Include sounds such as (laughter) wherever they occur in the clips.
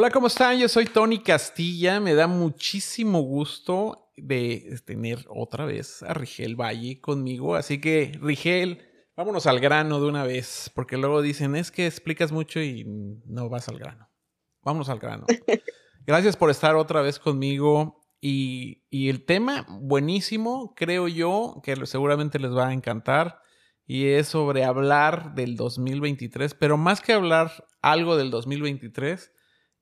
Hola, ¿cómo están? Yo soy Tony Castilla. Me da muchísimo gusto de tener otra vez a Rigel Valle conmigo. Así que, Rigel, vámonos al grano de una vez, porque luego dicen, es que explicas mucho y no vas al grano. Vámonos al grano. (laughs) Gracias por estar otra vez conmigo. Y, y el tema, buenísimo, creo yo, que seguramente les va a encantar. Y es sobre hablar del 2023, pero más que hablar algo del 2023,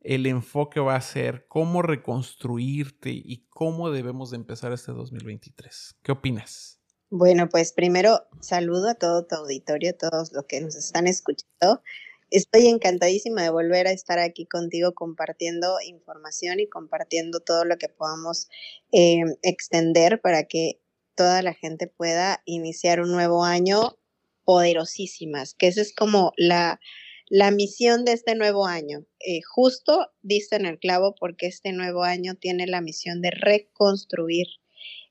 el enfoque va a ser cómo reconstruirte y cómo debemos de empezar este 2023. ¿Qué opinas? Bueno, pues primero saludo a todo tu auditorio, a todos los que nos están escuchando. Estoy encantadísima de volver a estar aquí contigo compartiendo información y compartiendo todo lo que podamos eh, extender para que toda la gente pueda iniciar un nuevo año poderosísimas, que esa es como la, la misión de este nuevo año. Eh, justo diste en el clavo porque este nuevo año tiene la misión de reconstruir.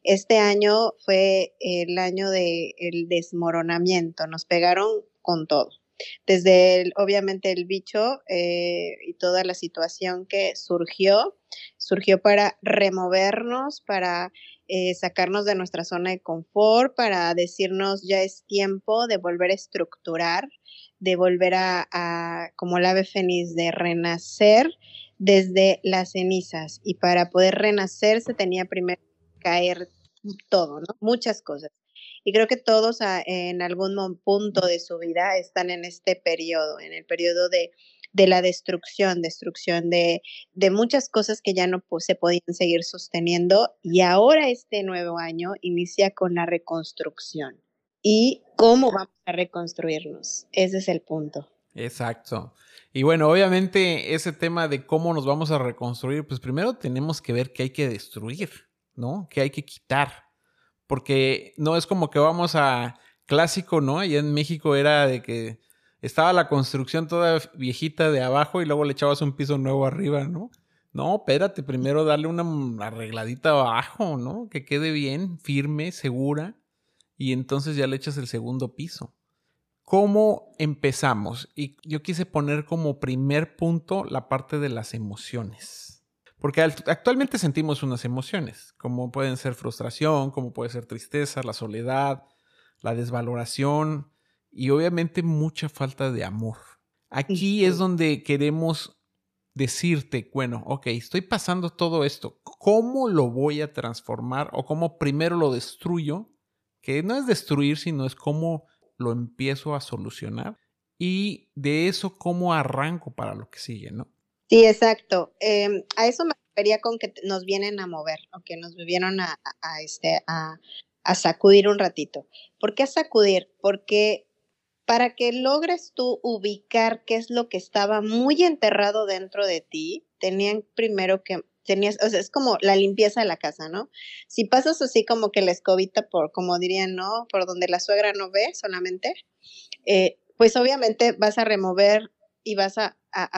Este año fue el año del desmoronamiento, nos pegaron con todo. Desde el, obviamente el bicho eh, y toda la situación que surgió, surgió para removernos, para eh, sacarnos de nuestra zona de confort, para decirnos ya es tiempo de volver a estructurar, de volver a, como el ave fénix, de renacer desde las cenizas. Y para poder renacer se tenía primero que caer todo, ¿no? Muchas cosas. Y creo que todos ah, en algún punto de su vida están en este periodo, en el periodo de, de la destrucción, destrucción de, de, muchas cosas que ya no se podían seguir sosteniendo. Y ahora este nuevo año inicia con la reconstrucción y cómo vamos a reconstruirnos. Ese es el punto. Exacto. Y bueno, obviamente ese tema de cómo nos vamos a reconstruir, pues primero tenemos que ver qué hay que destruir, ¿no? ¿Qué hay que quitar? Porque no es como que vamos a clásico, ¿no? Allá en México era de que estaba la construcción toda viejita de abajo y luego le echabas un piso nuevo arriba, ¿no? No, espérate, primero darle una arregladita abajo, ¿no? Que quede bien, firme, segura y entonces ya le echas el segundo piso. ¿Cómo empezamos? Y yo quise poner como primer punto la parte de las emociones. Porque actualmente sentimos unas emociones, como pueden ser frustración, como puede ser tristeza, la soledad, la desvaloración y obviamente mucha falta de amor. Aquí es donde queremos decirte, bueno, ok, estoy pasando todo esto, ¿cómo lo voy a transformar o cómo primero lo destruyo que no es destruir, sino es cómo lo empiezo a solucionar y de eso cómo arranco para lo que sigue, ¿no? Sí, exacto. Em, a eso me refería con que nos vienen a mover o que nos vinieron a, este, a, a sacudir un ratito. ¿Por qué a sacudir? Porque para que logres tú ubicar qué es lo que estaba muy enterrado dentro de ti, tenían primero que tenías, o sea, es como la limpieza de la casa, ¿no? Si pasas así como que la escobita por, como dirían, ¿no? Por donde la suegra no ve solamente, eh, pues obviamente vas a remover y vas a,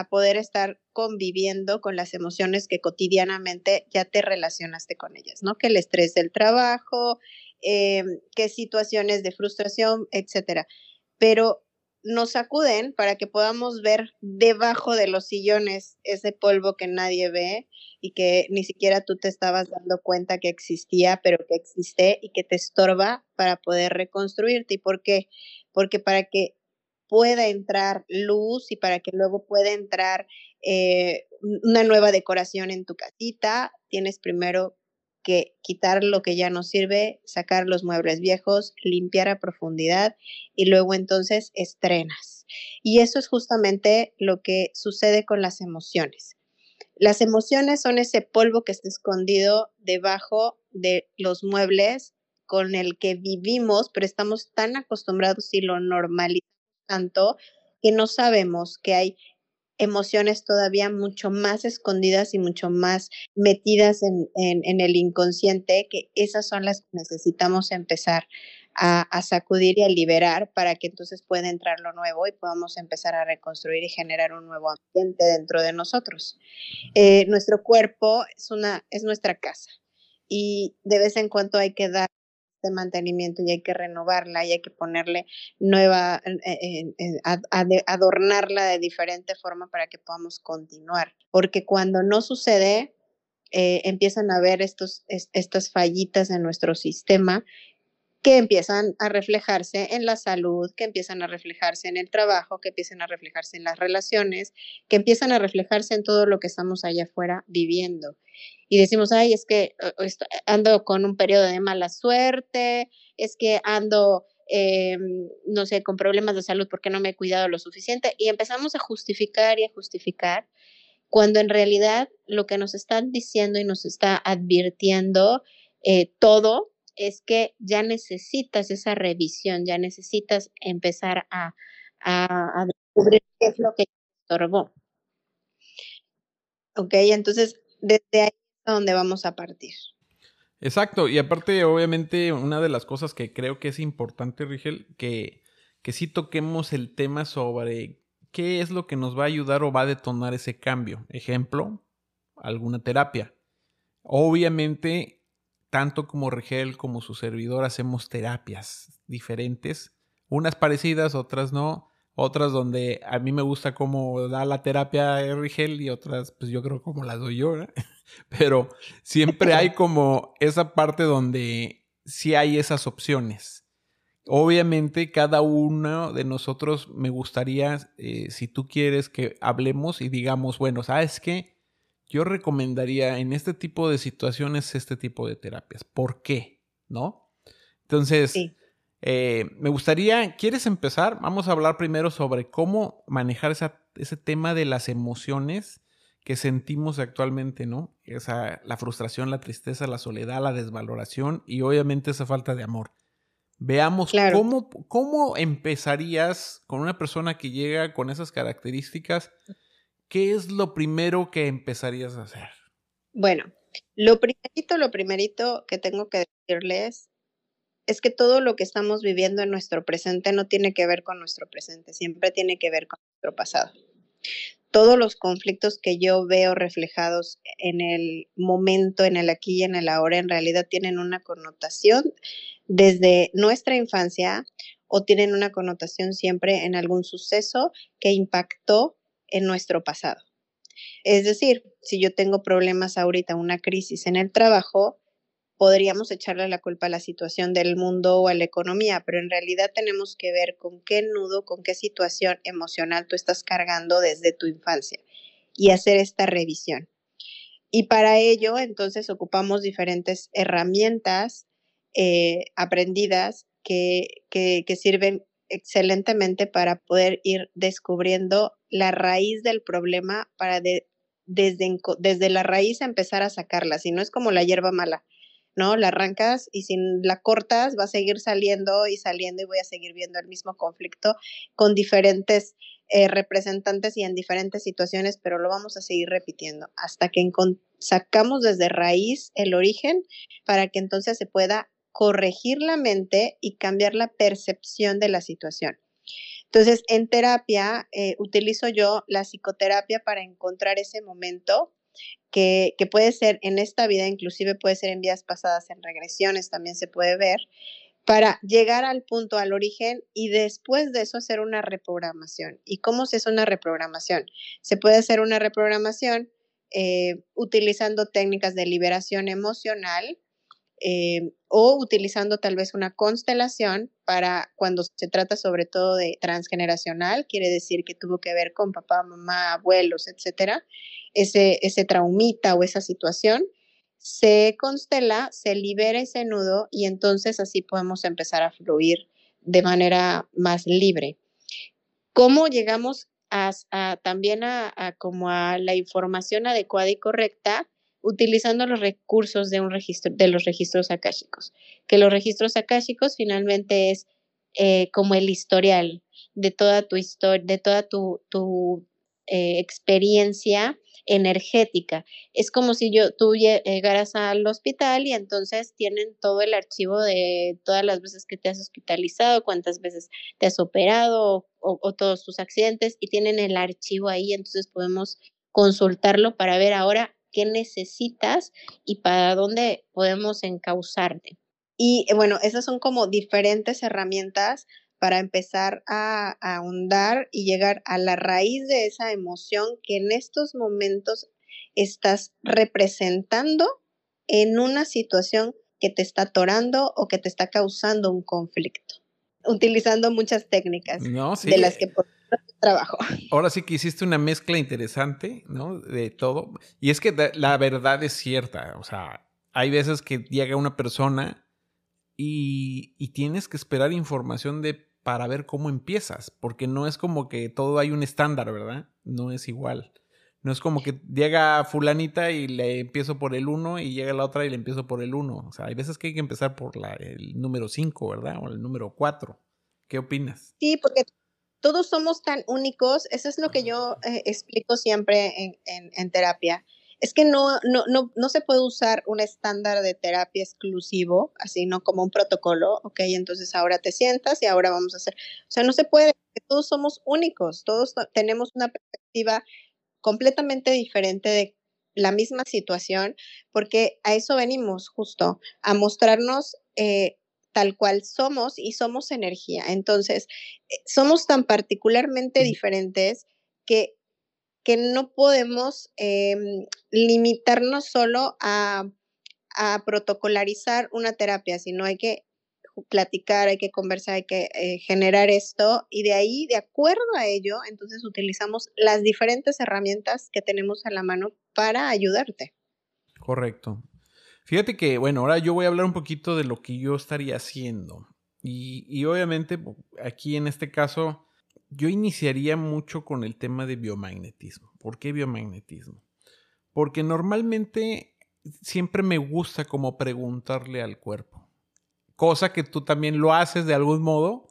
poder estar conviviendo con las emociones que cotidianamente ya te relacionaste con ellas, ¿no? Que el estrés del trabajo, eh, qué situaciones de frustración, etcétera. Pero nos sacuden para que podamos ver debajo de los sillones ese polvo que nadie ve y que ni siquiera tú te estabas dando cuenta que existía, pero que existe y que te estorba para poder reconstruirte. ¿Y por qué? Porque para que pueda entrar luz y para que luego pueda entrar eh, una nueva decoración en tu casita, tienes primero que quitar lo que ya no sirve, sacar los muebles viejos, limpiar a profundidad y luego entonces estrenas. Y eso es justamente lo que sucede con las emociones. Las emociones son ese polvo que está escondido debajo de los muebles con el que vivimos, pero estamos tan acostumbrados y lo normalizamos tanto que no sabemos que hay emociones todavía mucho más escondidas y mucho más metidas en, el inconsciente, que esas son las que necesitamos empezar a, sacudir y a liberar para que entonces pueda entrar lo nuevo y podamos empezar a reconstruir y generar un nuevo ambiente dentro de nosotros. Eh, nuestro cuerpo es, una, es nuestra casa y de vez en cuando hay que dar de mantenimiento y hay que renovarla y hay que ponerle nueva, eh, eh, adornarla de diferente forma para que podamos continuar. Porque cuando no sucede, empiezan a haber estos, estas fallitas en nuestro sistema que empiezan a reflejarse en la salud, que empiezan a reflejarse en el trabajo, que empiezan a reflejarse en las relaciones, que empiezan a reflejarse en todo lo que estamos allá afuera viviendo. Y decimos, ay, es que ando con un periodo de mala suerte, es que ando, eh, no sé, con problemas de salud porque no me he cuidado lo suficiente. Y empezamos a justificar y a justificar, cuando en realidad lo que nos están diciendo y nos está advirtiendo eh, todo es que ya necesitas esa revisión, ya necesitas empezar a, descubrir qué es lo que te estorbó. Ok, entonces desde ahí es donde vamos a partir. Exacto, y aparte, obviamente, una de las cosas que creo que es importante, Rigel, que, que sí toquemos el tema sobre qué es lo que nos va a ayudar o va a detonar ese cambio. Ejemplo, alguna terapia. Obviamente, tanto como Rigel como su servidor hacemos terapias diferentes, unas parecidas, otras no, otras donde a mí me gusta cómo da la terapia Rigel y otras pues yo creo como la doy yo, (laughs) pero siempre hay como esa parte donde sí hay esas opciones. Obviamente cada uno de nosotros me gustaría, eh, si tú quieres que hablemos y digamos, bueno, ¿sabes qué? Yo recomendaría en este tipo de situaciones este tipo de terapias. ¿Por qué? ¿No? Entonces, eh, me gustaría, ¿quieres empezar? Vamos a hablar primero sobre cómo manejar ese tema de las emociones que sentimos actualmente, ¿no? Esa, la frustración, la tristeza, la soledad, la desvaloración y obviamente esa falta de amor. Veamos cómo, cómo empezarías con una persona que llega con esas características ¿qué es lo primero que empezarías a hacer? Bueno, lo primerito, lo primerito que tengo que decirles es que todo lo que estamos viviendo en nuestro presente no tiene que ver con nuestro presente, siempre tiene que ver con nuestro pasado. Todos los conflictos que yo veo reflejados en el momento, en el aquí y en el ahora, en realidad tienen una connotación desde nuestra infancia o tienen una connotación siempre en algún suceso que impactó en nuestro pasado. Es decir, si yo tengo problemas ahorita, una crisis en el trabajo, podríamos echarle la culpa a la situación del mundo o a la economía, pero en realidad tenemos que ver con qué nudo, con qué situación emocional tú estás cargando desde tu infancia y hacer esta revisión. Y para ello, entonces, ocupamos diferentes herramientas eh, aprendidas que, que, que sirven excelentemente para poder ir descubriendo la raíz del problema para desde, desde la raíz empezar a sacarla, si no es como la hierba mala, ¿no? La arrancas y si la cortas va a seguir saliendo y saliendo y voy a seguir viendo el mismo conflicto con diferentes eh, representantes y en diferentes situaciones, pero lo vamos a seguir repitiendo hasta que sacamos desde raíz el origen para que entonces se pueda corregir la mente y cambiar la percepción de la situación. Entonces, en terapia eh, utilizo yo la psicoterapia para encontrar ese momento que, que, puede ser en esta vida, inclusive puede ser en vidas pasadas, en regresiones también se puede ver, para llegar al punto, al origen y después de eso hacer una reprogramación. ¿Y cómo se hace una reprogramación? Se puede hacer una reprogramación eh, utilizando técnicas de liberación emocional, eh, o utilizando tal vez una constelación para cuando se trata sobre todo de transgeneracional, quiere decir que tuvo que ver con papá, mamá, abuelos, etcétera, ese, ese traumita o esa situación, se constela, se libera ese nudo y entonces así podemos empezar a fluir de manera más libre. ¿Cómo llegamos a, también a, a, como a la información adecuada y correcta? Utilizando los recursos de un registro de los registros akáshicos, que los registros akáshicos finalmente es eh, como el historial de toda tu historia, de toda tu, tu eh, experiencia energética. Es como si yo tú llegaras al hospital y entonces tienen todo el archivo de todas las veces que te has hospitalizado, cuántas veces te has operado o, o todos tus accidentes y tienen el archivo ahí, entonces podemos consultarlo para ver ahora qué necesitas y para dónde podemos encauzarte. Y eh, bueno, esas son como diferentes herramientas para empezar a, ahondar y llegar a la raíz de esa emoción que en estos momentos estás representando en una situación que te está atorando o que te está causando un conflicto, utilizando muchas técnicas de las que por trabajo. Ahora sí que hiciste una mezcla interesante, ¿no? De todo. Y es que la verdad es cierta, o sea, hay veces que llega una persona y, y tienes que esperar información de para ver cómo empiezas, porque no es como que todo hay un estándar, ¿verdad? No es igual. No es como que llega fulanita y le empiezo por el 1 y llega la otra y le empiezo por el 1. O sea, hay veces que hay que empezar por la, el número 5, ¿verdad? O el número 4. ¿Qué opinas? Sí, porque todos somos tan únicos. Eso es lo que yo eh, explico siempre en, en, en terapia es que no, no, no, no se puede usar un estándar de terapia exclusivo, así, ¿no? Como un protocolo, ok, entonces ahora te sientas y ahora vamos a hacer, o sea, no se puede, todos somos únicos, todos tenemos una perspectiva completamente diferente de la misma situación, porque a eso venimos justo, a mostrarnos eh, tal cual somos y somos energía. Entonces, eh, somos tan particularmente diferentes que que no podemos em, limitarnos solo a, protocolarizar una terapia, sino hay que platicar, hay que conversar, hay que eh, generar esto y de ahí, de acuerdo a ello, entonces utilizamos las diferentes herramientas que tenemos a la mano para ayudarte. Correcto. Fíjate que, bueno, ahora yo voy a hablar un poquito de lo que yo estaría haciendo. Y, y obviamente aquí en este caso, yo iniciaría mucho con el tema de biomagnetismo. ¿Por qué biomagnetismo? Porque normalmente siempre me gusta como preguntarle al cuerpo. Cosa que tú también lo haces de algún modo,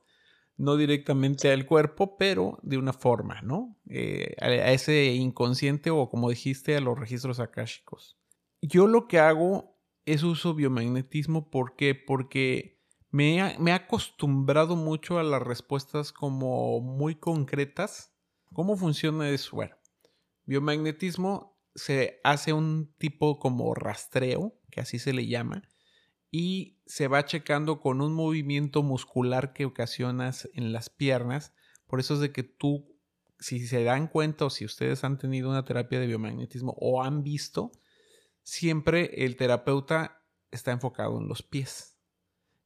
no directamente al cuerpo, pero de una forma, ¿no? Eh, a, ese inconsciente o como dijiste, a los registros akáshicos. Yo lo que hago es uso biomagnetismo, ¿por qué? Porque me, he acostumbrado mucho a las respuestas como muy concretas. ¿Cómo funciona eso? Bueno, biomagnetismo se hace un tipo como rastreo, que así se le llama, y se va checando con un movimiento muscular que ocasionas en las piernas. Por eso es de que tú, si se dan cuenta o si ustedes han tenido una terapia de biomagnetismo o han visto, siempre el terapeuta está enfocado en los pies.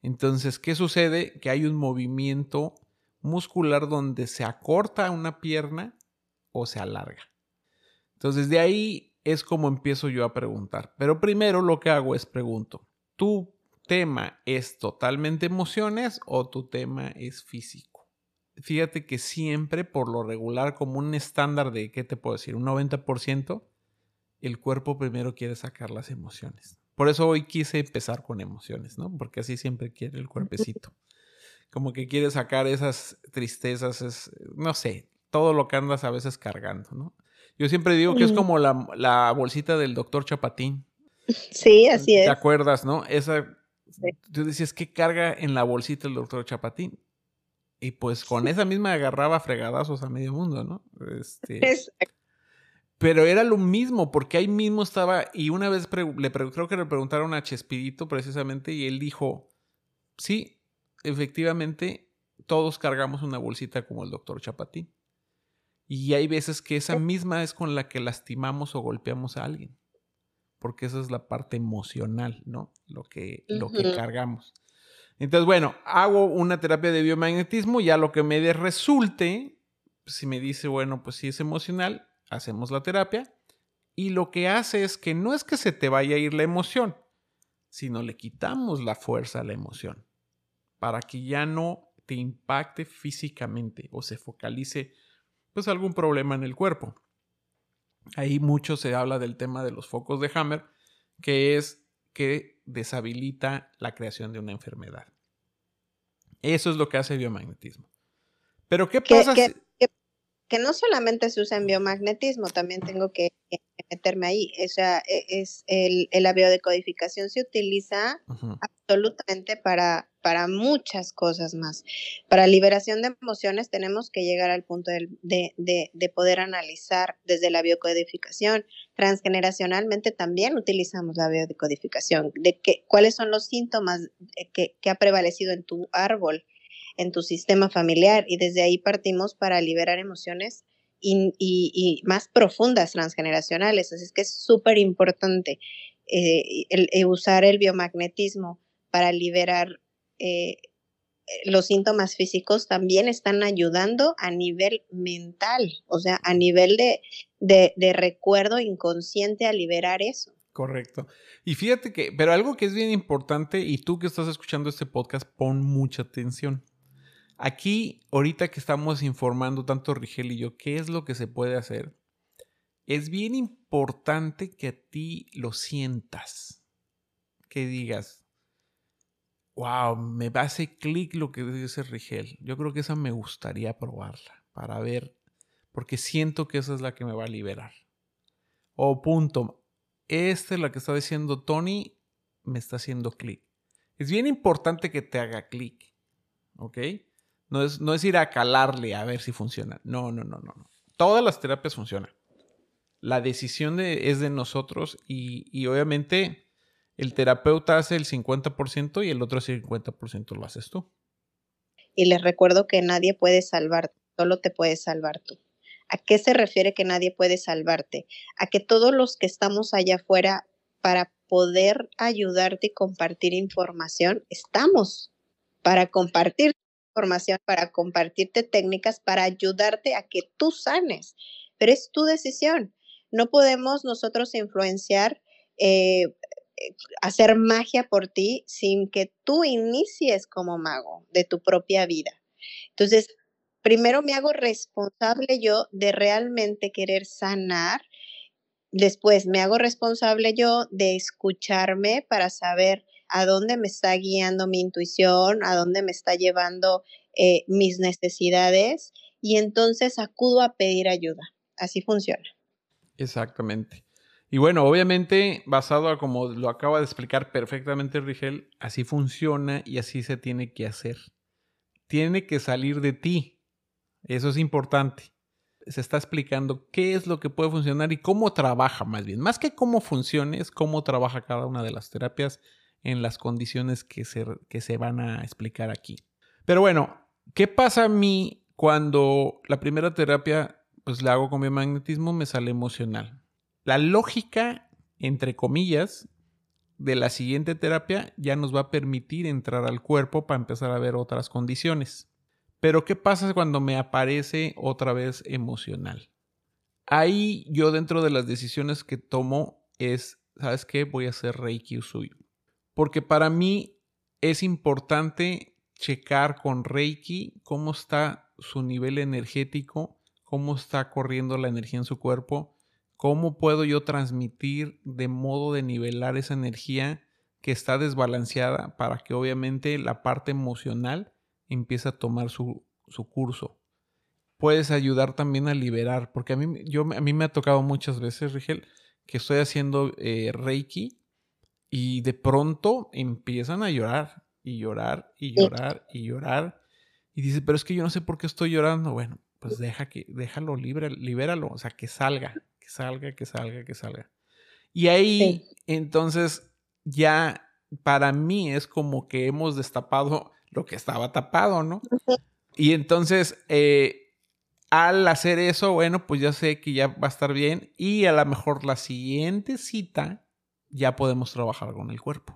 Entonces, ¿qué sucede? Que hay un movimiento muscular donde se acorta una pierna o se alarga. Entonces, de ahí es como empiezo yo a preguntar. Pero primero lo que hago es pregunto, ¿tu tema es totalmente emociones o tu tema es físico? Fíjate que siempre, por lo regular, como un estándar de, ¿qué te puedo decir? Un 90%, el cuerpo primero quiere sacar las emociones. Por eso hoy quise empezar con emociones, ¿no? Porque así siempre quiere el cuerpecito. (laughs) Como que quiere sacar esas tristezas, es, no sé, todo lo que andas a veces cargando, ¿no? Yo siempre digo que es como la, bolsita del doctor Chapatín. Sí, así es. ¿Te acuerdas, no? Esa, tú decías, ¿qué carga en la bolsita el doctor Chapatín? Y pues con esa misma agarraba fregadazos a medio mundo, ¿no? Este, pero era lo mismo, porque ahí mismo estaba, y una vez le creo que le preguntaron a Chespirito precisamente, y él dijo, sí, efectivamente, todos cargamos una bolsita como el doctor Chapatín. Y hay veces que esa misma es con la que lastimamos o golpeamos a alguien, porque esa es la parte emocional, ¿no? Lo que, lo que cargamos. Entonces, bueno, hago una terapia de biomagnetismo, ya lo que me resulte, si me dice, bueno, pues si es emocional, hacemos la terapia y lo que hace es que no es que se te vaya a ir la emoción, sino le quitamos la fuerza a la emoción para que ya no te impacte físicamente o se focalice pues algún problema en el cuerpo. Ahí mucho se habla del tema de los focos de Hammer, que es que deshabilita la creación de una enfermedad. Eso es lo que hace el biomagnetismo. Pero ¿qué pasa si... que no solamente se usa en biomagnetismo, también tengo que, meterme ahí. O sea, e, es el, la biodecodificación se utiliza absolutamente para, para muchas cosas más. Para liberación de emociones tenemos que llegar al punto de, de, poder analizar desde la biocodificación. Transgeneracionalmente también utilizamos la biodecodificación, de que, cuáles son los síntomas que, que ha prevalecido en tu árbol en tu sistema familiar y desde ahí partimos para liberar emociones y, más profundas transgeneracionales. Así es que es súper importante eh, el, usar el biomagnetismo para liberar eh, los síntomas físicos también están ayudando a nivel mental, o sea, a nivel de, de, recuerdo inconsciente a liberar eso. Correcto. Y fíjate que, pero algo que es bien importante, y tú que estás escuchando este podcast, pon mucha atención. Aquí, ahorita que estamos informando tanto Rigel y yo, qué es lo que se puede hacer, es bien importante que a ti lo sientas. Que digas, wow, me hace clic lo que dice Rigel. Yo creo que esa me gustaría probarla para ver, porque siento que esa es la que me va a liberar. O punto, esta es la que está diciendo Tony, me está haciendo clic. Es bien importante que te haga clic, ¿ok? No es, no es ir a calarle a ver si funciona. No, no, no, no. Todas las terapias funcionan. La decisión es de nosotros y, obviamente el terapeuta hace el 50% y el otro 50% lo haces tú. Y les recuerdo que nadie puede salvarte, solo te puedes salvar tú. ¿A qué se refiere que nadie puede salvarte? A que todos los que estamos allá afuera para poder ayudarte y compartir información, estamos para compartir información, para compartirte técnicas, para ayudarte a que tú sanes. Pero es tu decisión. No podemos nosotros influenciar, eh, eh, hacer magia por ti sin que tú inicies como mago de tu propia vida. Entonces, primero me hago responsable yo de realmente querer sanar. Después me hago responsable yo de escucharme para saber a dónde me está guiando mi intuición, a dónde me está llevando eh, mis necesidades y entonces acudo a pedir ayuda. Así funciona. Exactamente. Y bueno, obviamente, basado a como lo acaba de explicar perfectamente Rigel, así funciona y así se tiene que hacer. Tiene que salir de ti. Eso es importante. Se está explicando qué es lo que puede funcionar y cómo trabaja más bien. Más que cómo funciona, es cómo trabaja cada una de las terapias en las condiciones que se, que se van a explicar aquí. Pero bueno, ¿qué pasa a mí cuando la primera terapia pues la hago con biomagnetismo me sale emocional? La lógica, entre comillas, de la siguiente terapia ya nos va a permitir entrar al cuerpo para empezar a ver otras condiciones. Pero ¿qué pasa cuando me aparece otra vez emocional? Ahí yo dentro de las decisiones que tomo es, ¿sabes qué? Voy a hacer Reiki suyo porque para mí es importante checar con Reiki cómo está su nivel energético, cómo está corriendo la energía en su cuerpo, cómo puedo yo transmitir de modo de nivelar esa energía que está desbalanceada para que obviamente la parte emocional empiece a tomar su, curso. Puedes ayudar también a liberar, porque a mí, yo, a mí me ha tocado muchas veces, Rigel, que estoy haciendo eh, Reiki y de pronto empiezan a llorar y llorar y llorar y llorar. Y dice, pero es que yo no sé por qué estoy llorando. Bueno, pues deja que, déjalo libre, libéralo, o sea, que salga, que salga, que salga, que salga. Y ahí, entonces, ya para mí es como que hemos destapado lo que estaba tapado, ¿no? Y entonces, eh, al hacer eso, bueno, pues ya sé que ya va a estar bien. Y a lo mejor la siguiente cita ya podemos trabajar con el cuerpo.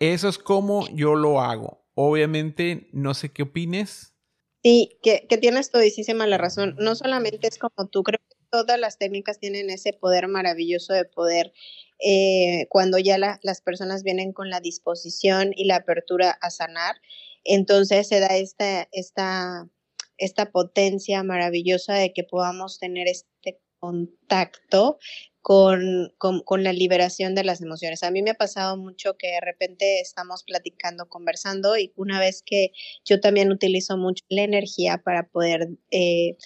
Eso es como yo lo hago. Obviamente, no sé qué opines. Sí, que, que tienes todísima la razón. No solamente es como tú, creo que todas las técnicas tienen ese poder maravilloso de poder, eh, cuando ya las personas vienen con la disposición y la apertura a sanar, entonces se da esta, esta, esta potencia maravillosa de que podamos tener este contacto con, con, la liberación de las emociones. A mí me ha pasado mucho que de repente estamos platicando, conversando y una vez que yo también utilizo mucho la energía para poder eh,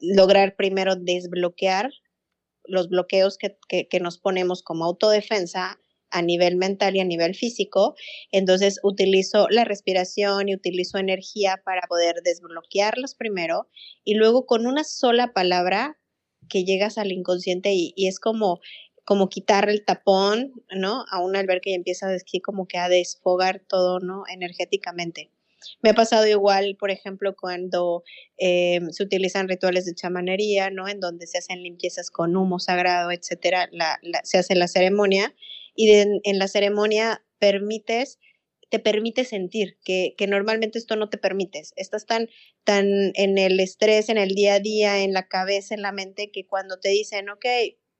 lograr primero desbloquear los bloqueos que, que, nos ponemos como autodefensa a nivel mental y a nivel físico. Entonces utilizo la respiración y utilizo energía para poder desbloquearlos primero y luego con una sola palabra que llegas al inconsciente y, es como como quitar el tapón, ¿no? A una alberca y empieza así como que a desfogar todo, ¿no? Energéticamente. Me ha pasado igual, por ejemplo, cuando eh, se utilizan rituales de chamanería, ¿no? En donde se hacen limpiezas con humo sagrado, etcétera, se hace la ceremonia y en la ceremonia permites te permite sentir, que, que, normalmente esto no te permites. Estás tan, tan en el estrés, en el día a día, en la cabeza, en la mente, que cuando te dicen, ok,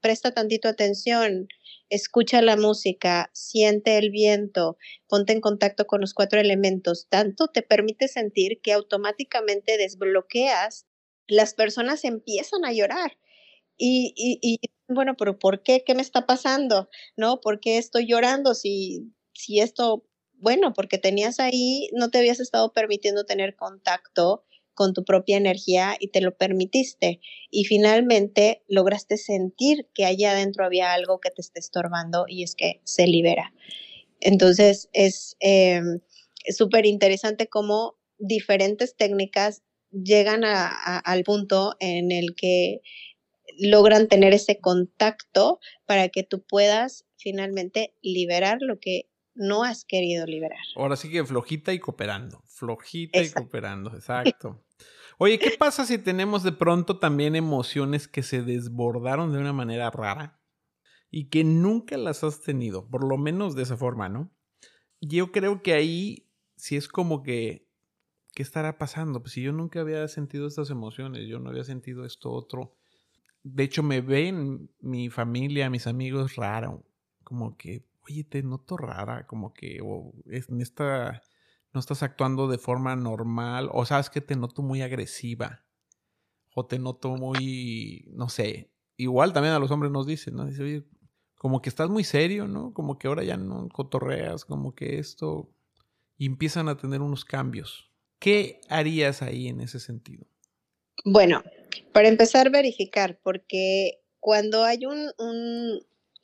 presta tantito atención, escucha la música, siente el viento, ponte en contacto con los cuatro elementos, tanto te permite sentir que automáticamente desbloqueas, las personas empiezan a llorar. Y, y, y bueno, pero ¿por qué? ¿Qué me está pasando? ¿No? ¿Por qué estoy llorando si, si esto bueno, porque tenías ahí, no te habías estado permitiendo tener contacto con tu propia energía y te lo permitiste. Y finalmente lograste sentir que allá adentro había algo que te esté estorbando y es que se libera. Entonces es em, súper interesante cómo diferentes técnicas llegan al punto en el que logran tener ese contacto para que tú puedas finalmente liberar lo que no has querido liberar. Ahora sí que flojita y cooperando, flojita y cooperando, exacto. Oye, ¿qué pasa si tenemos de pronto también emociones que se desbordaron de una manera rara y que nunca las has tenido, por lo menos de esa forma, ¿no? Yo creo que ahí sí es como que, ¿qué estará pasando? Pues si yo nunca había sentido estas emociones, yo no había sentido esto otro. De hecho, me ven mi familia, mis amigos raro, como que oye, te noto rara, como que en esta, no estás actuando de forma normal, o sabes que te noto muy agresiva, o te noto muy, no sé, igual también a los hombres nos dicen, ¿no? Dice, oye, como que estás muy serio, ¿no? Como que ahora ya no cotorreas, como que esto, y empiezan a tener unos cambios. ¿Qué harías ahí en ese sentido? Bueno, para empezar, verificar, porque cuando hay un,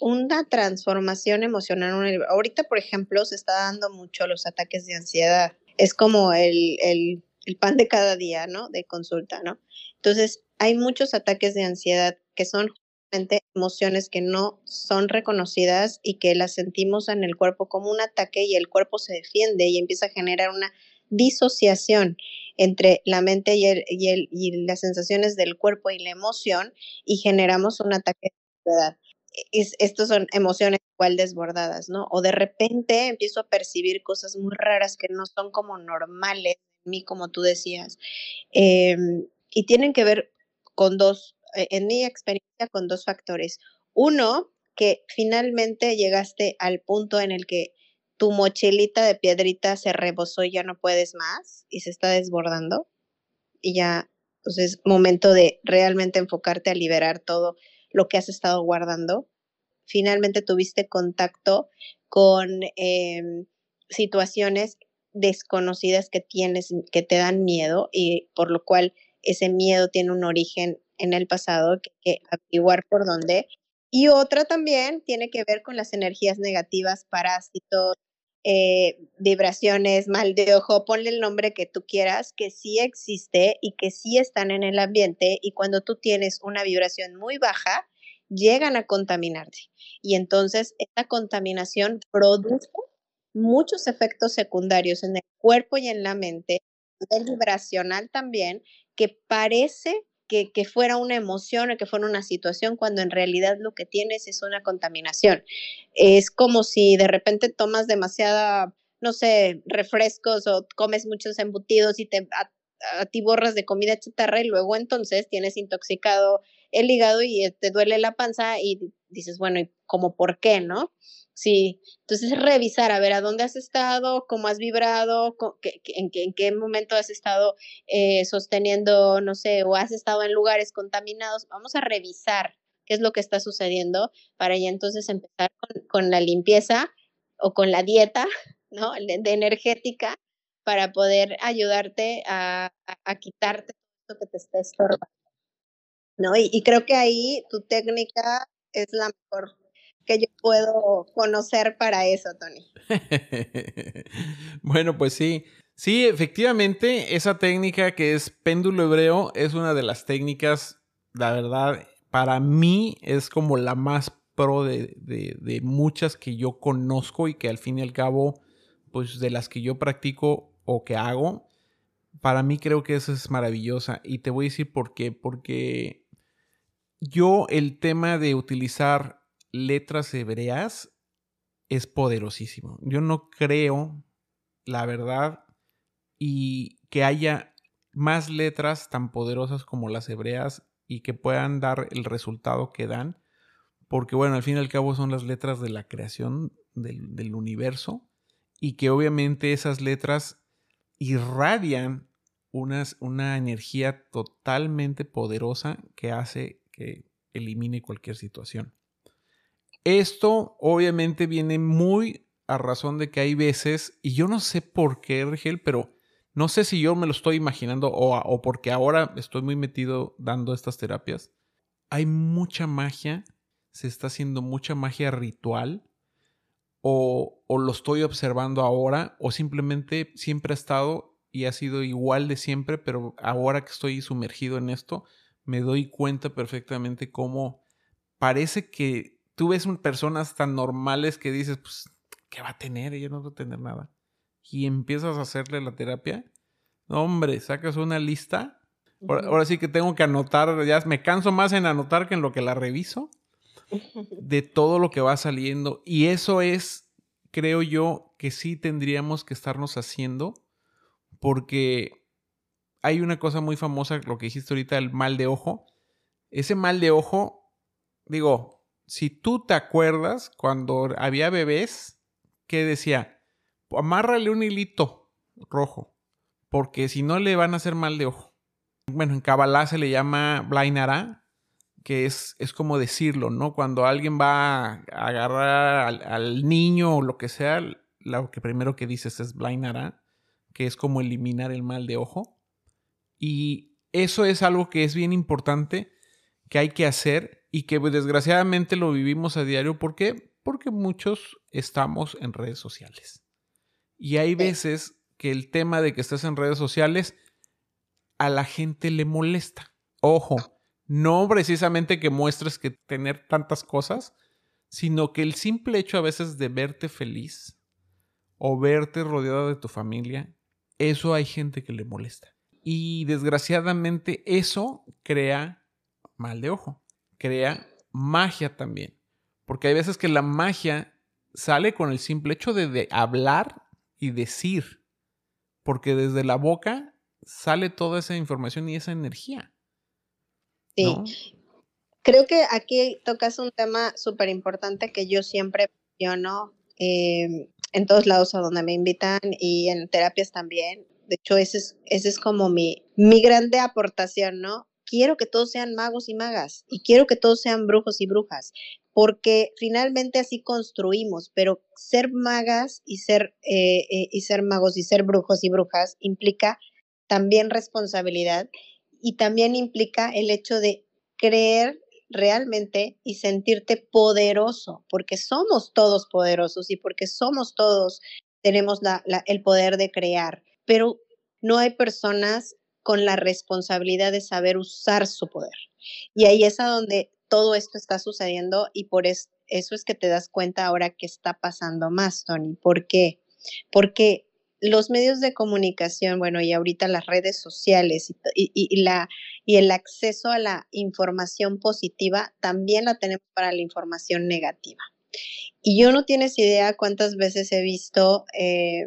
una transformación emocional. Ahorita, por ejemplo, se está dando mucho los ataques de ansiedad. Es como el, el, el pan de cada día, ¿no? De consulta, ¿no? Entonces, hay muchos ataques de ansiedad que son justamente emociones que no son reconocidas y que las sentimos en el cuerpo como un ataque y el cuerpo se defiende y empieza a generar una disociación entre la mente y, el, y, el, y las sensaciones del cuerpo y la emoción y generamos un ataque de ansiedad estas son emociones igual desbordadas, ¿no? O de repente empiezo a percibir cosas muy raras que no son como normales en mí, como tú decías. Em, y tienen que ver con dos, eh, en mi experiencia, con dos factores. Uno, que finalmente llegaste al punto en el que tu mochilita de piedrita se rebosó y ya no puedes más y se está desbordando. Y ya, pues, momento de realmente enfocarte a liberar todo lo que has estado guardando. Finalmente tuviste contacto con em, situaciones desconocidas que tienes, que te dan miedo y por lo cual ese miedo tiene un origen en el pasado que que averiguar por dónde. Y otra también tiene que ver con las energías negativas, parásitos, eh, vibraciones, mal de ojo, ponle el nombre que tú quieras, que sí existe y que sí están en el ambiente y cuando tú tienes una vibración muy baja, llegan a contaminarte. Y entonces esta contaminación produce muchos efectos secundarios en el cuerpo y en la mente, el vibracional también, que parece que, que, fuera una emoción o que fuera una situación cuando en realidad lo que tienes es una contaminación. Es como si de repente tomas demasiada, no sé, refrescos o comes muchos embutidos y te borras de comida chatarra y luego entonces tienes intoxicado el hígado y eh, te duele la panza y dices, bueno, ¿y cómo por qué, no? Sí, entonces revisar, a ver, a dónde has estado, cómo has vibrado, en, qué, en, qué, momento has estado eh, sosteniendo, no sé, o has estado en lugares contaminados. Vamos a revisar qué es lo que está sucediendo para ya entonces empezar con, la limpieza o con la dieta, (laughs) ¿no? De energética para poder ayudarte a, a, quitarte lo que te esté estorbando. ¿No? Y, y creo que ahí tu técnica es la mejor que yo puedo conocer para eso, Tony. (laughs) bueno, pues sí. Sí, efectivamente, esa técnica que es péndulo hebreo es una de las técnicas, la verdad, para mí es como la más pro de, de, muchas que yo conozco y que al fin y al cabo, pues de las que yo practico o que hago, para mí creo que esa es maravillosa. Y te voy a decir por qué. Porque yo el tema de utilizar letras hebreas es poderosísimo. Yo no creo, la verdad, y que haya más letras tan poderosas como las hebreas y que puedan dar el resultado que dan, porque bueno, al fin y al cabo son las letras de la creación del, universo y que obviamente esas letras irradian una energía totalmente poderosa que hace que elimine cualquier situación. Esto obviamente viene muy a razón de que hay veces, y yo no sé por qué, Rigel, pero no sé si yo me lo estoy imaginando o, porque ahora estoy muy metido dando estas terapias. Hay mucha magia, se está haciendo mucha magia ritual, o, o lo estoy observando ahora, o simplemente siempre ha estado y ha sido igual de siempre, pero ahora que estoy sumergido en esto, me doy cuenta perfectamente cómo parece que tú ves personas tan normales que dices, pues, ¿qué va a tener? Ella no va a tener nada y empiezas a hacerle la terapia, hombre, sacas una lista. Ahora, sí que tengo que anotar, ya me canso más en anotar que en lo que la reviso, (laughs) de todo lo que va saliendo. Y eso es, creo yo, que sí tendríamos que estarnos haciendo, porque hay una cosa muy famosa, lo que dijiste ahorita, el mal de ojo. Ese mal de ojo, digo, si tú te acuerdas, cuando había bebés, ¿qué decía? amárrale un hilito rojo, porque si no le van a hacer mal de ojo. Bueno, en Kabbalah se le llama Blainara, que es, es como decirlo, ¿no? Cuando alguien va a agarrar al, niño o lo que sea, lo que primero que dices es Blainara, que es como eliminar el mal de ojo. Y eso es algo que es bien importante, que hay que hacer y que pues, desgraciadamente lo vivimos a diario. ¿Por qué? Porque muchos estamos en redes sociales. Y hay veces que el tema de que estés en redes sociales a la gente le molesta. Ojo, no precisamente que muestres que tener tantas cosas, sino que el simple hecho a veces de verte feliz o verte rodeado de tu familia, eso hay gente que le molesta. Y desgraciadamente eso crea mal de ojo, crea magia también. Porque hay veces que la magia sale con el simple hecho de, de hablar y decir, porque desde la boca sale toda esa información y esa energía. Sí. Creo que aquí tocas un tema súper importante que yo siempre menciono eh, en todos lados a donde me invitan y en terapias también. De hecho, ese es, ese es como mi, mi grande aportación, ¿no? Quiero que todos sean magos y magas y quiero que todos sean brujos y brujas, porque finalmente así construimos, pero ser magas y ser, eh, eh, y ser magos y ser brujos y brujas implica también responsabilidad y también implica el hecho de creer realmente y sentirte poderoso, porque somos todos poderosos y porque somos todos, tenemos el poder de crear, pero no hay personas con la responsabilidad de saber usar su poder. Y ahí es a donde todo esto está sucediendo y por eso es que te das cuenta ahora que está pasando más, Tony. ¿Por qué? Porque los medios de comunicación, bueno, y ahorita las redes sociales y, la, y el acceso a la información positiva también la tenemos para la información negativa. Y yo no tienes idea cuántas veces he visto eh,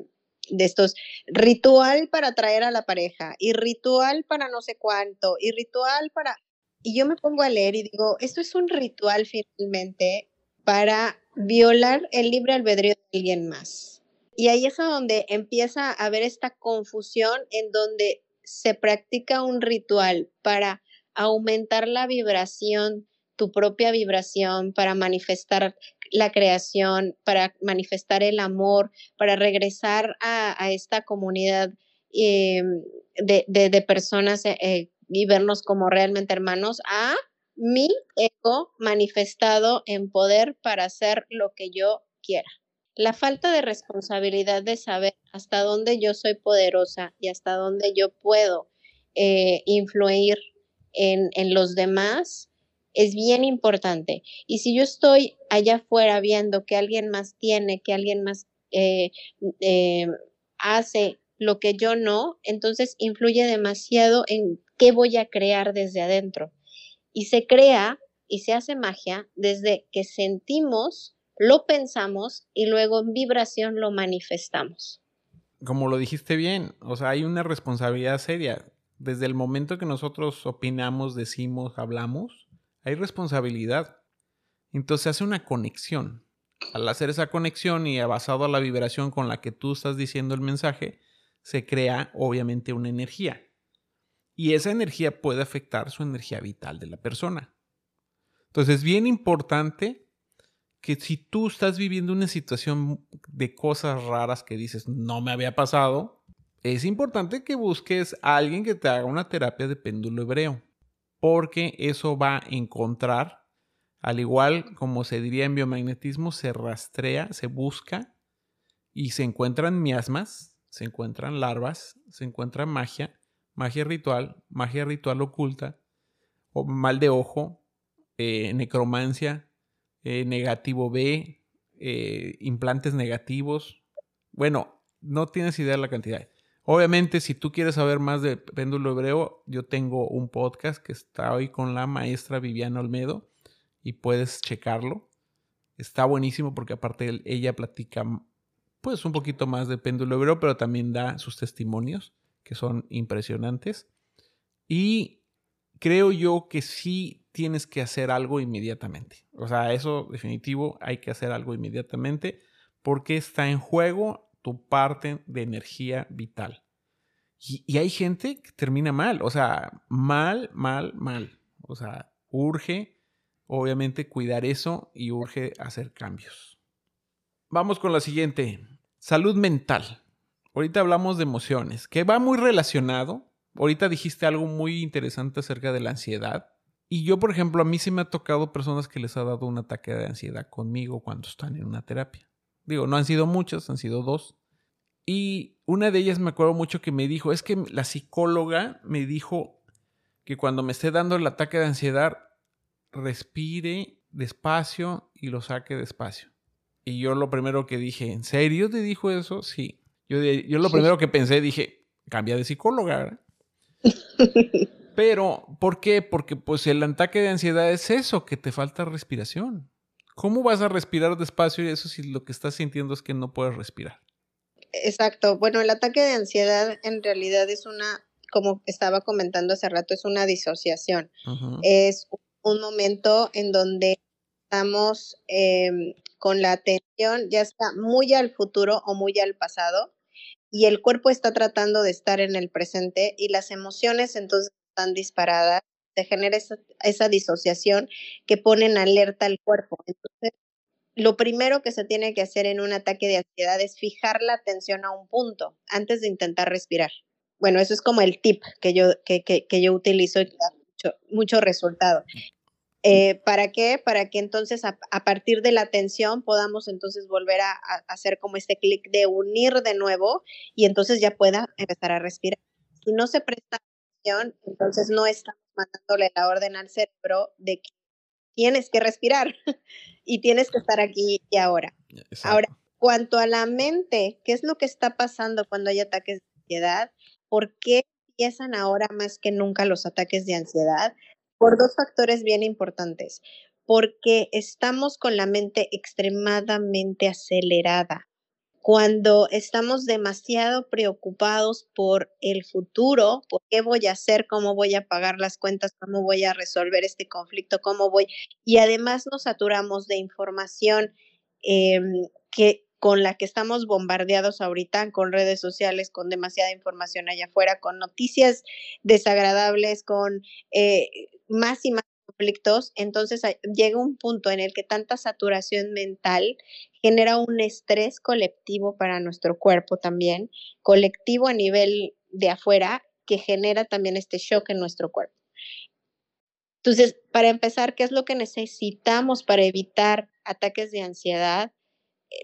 de estos ritual para atraer a la pareja y ritual para no sé cuánto y ritual para... Y yo me pongo a leer y digo, esto es un ritual finalmente para violar el libre albedrío de alguien más. Y ahí es donde empieza a haber esta confusión en donde se practica un ritual para aumentar la vibración, tu propia vibración, para manifestar la creación, para manifestar el amor, para regresar a, esta comunidad eh, de, personas eh, eh, y vernos como realmente hermanos, a mi ego manifestado en poder para hacer lo que yo quiera. La falta de responsabilidad de saber hasta dónde yo soy poderosa y hasta dónde yo puedo influir en, en los demás es bien importante. Y si yo estoy allá afuera viendo que alguien más tiene, que alguien más eh, eh, hace lo que yo no, entonces influye demasiado en qué voy a crear desde adentro. Y se crea y se hace magia desde que sentimos, lo pensamos y luego en vibración lo manifestamos. Como lo dijiste bien, o sea, hay una responsabilidad seria. Desde el momento que nosotros opinamos, decimos, hablamos, hay responsabilidad. Entonces hace una conexión. Al hacer esa conexión y basado a la vibración con la que tú estás diciendo el mensaje, se crea obviamente una energía. Y esa energía puede afectar su energía vital de la persona. Entonces es bien importante que si tú estás viviendo una situación de cosas raras que dices no me había pasado, es importante que busques a alguien que te haga una terapia de péndulo hebreo porque eso va a encontrar, al igual como se diría en biomagnetismo, se rastrea, se busca y se encuentran miasmas, se encuentran larvas, se encuentra magia, magia ritual, magia ritual oculta, o mal de ojo, eh, necromancia, eh, negativo B, eh, implantes negativos. Bueno, no tienes idea de la cantidad. Obviamente, si tú quieres saber más de péndulo hebreo, yo tengo un podcast que está hoy con la maestra Viviana Olmedo y puedes checarlo. Está buenísimo porque aparte ella platica pues un poquito más de péndulo hebreo, pero también da sus testimonios que son impresionantes. Y creo yo que sí tienes que hacer algo inmediatamente. O sea, eso definitivo, hay que hacer algo inmediatamente porque está en juego tu parte de energía vital. Y, hay gente que termina mal, o sea, mal, mal, mal. O sea, urge, obviamente, cuidar eso y urge hacer cambios. Vamos con la siguiente. Salud mental. Ahorita hablamos de emociones, que va muy relacionado. Ahorita dijiste algo muy interesante acerca de la ansiedad. Y yo, por ejemplo, a mí sí me ha tocado personas que les ha dado un ataque de ansiedad conmigo cuando están en una terapia. Digo, no han sido muchas, han sido dos. Y una de ellas me acuerdo mucho que me dijo, es que la psicóloga me dijo que cuando me esté dando el ataque de ansiedad, respire despacio y lo saque despacio. Y yo lo primero que dije, ¿en serio te dijo eso? Sí. Yo, yo lo primero que pensé, dije, cambia de psicóloga. (laughs) Pero, ¿por qué? Porque pues el ataque de ansiedad es eso, que te falta respiración. ¿Cómo vas a respirar despacio y eso si lo que estás sintiendo es que no puedes respirar? Exacto. Bueno, el ataque de ansiedad en realidad es una, como estaba comentando hace rato, es una disociación. Es un momento en donde estamos em, con la atención ya está muy al futuro o muy al pasado y el cuerpo está tratando de estar en el presente y las emociones entonces están disparadas, se genera esa, esa disociación que pone en alerta al cuerpo. Entonces, lo primero que se tiene que hacer en un ataque de ansiedad es fijar la atención a un punto antes de intentar respirar. Bueno, eso es como el tip que yo, que, que, yo utilizo y da mucho, mucho resultado. Eh, ¿Para qué? Para que entonces a, partir de la atención podamos entonces volver a, hacer como este clic de unir de nuevo y entonces ya pueda empezar a respirar. Si no se presta entonces no estamos mandándole la orden al cerebro de que tienes que respirar (laughs) y tienes que estar aquí y ahora. Ahora, cuanto a la mente, ¿qué es lo que está pasando cuando hay ataques de ansiedad? ¿Por qué empiezan ahora más que nunca los ataques de ansiedad? Por dos factores bien importantes. Porque estamos con la mente extremadamente acelerada. Cuando estamos demasiado preocupados por el futuro, por qué voy a hacer, cómo voy a pagar las cuentas, cómo voy a resolver este conflicto, cómo voy, y además nos saturamos de información em, que con la que estamos bombardeados ahorita, con redes sociales, con demasiada información allá afuera, con noticias desagradables, con eh, más y más conflictos, entonces llega un punto en el que tanta saturación mental genera un estrés colectivo para nuestro cuerpo también, colectivo a nivel de afuera, que genera también este shock en nuestro cuerpo. Entonces, para empezar, ¿qué es lo que necesitamos para evitar ataques de ansiedad?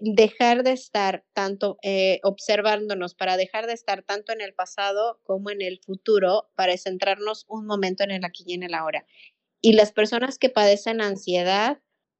Dejar de estar tanto eh, observándonos, para dejar de estar tanto en el pasado como en el futuro, para centrarnos un momento en el aquí y en el ahora. Y las personas que padecen ansiedad,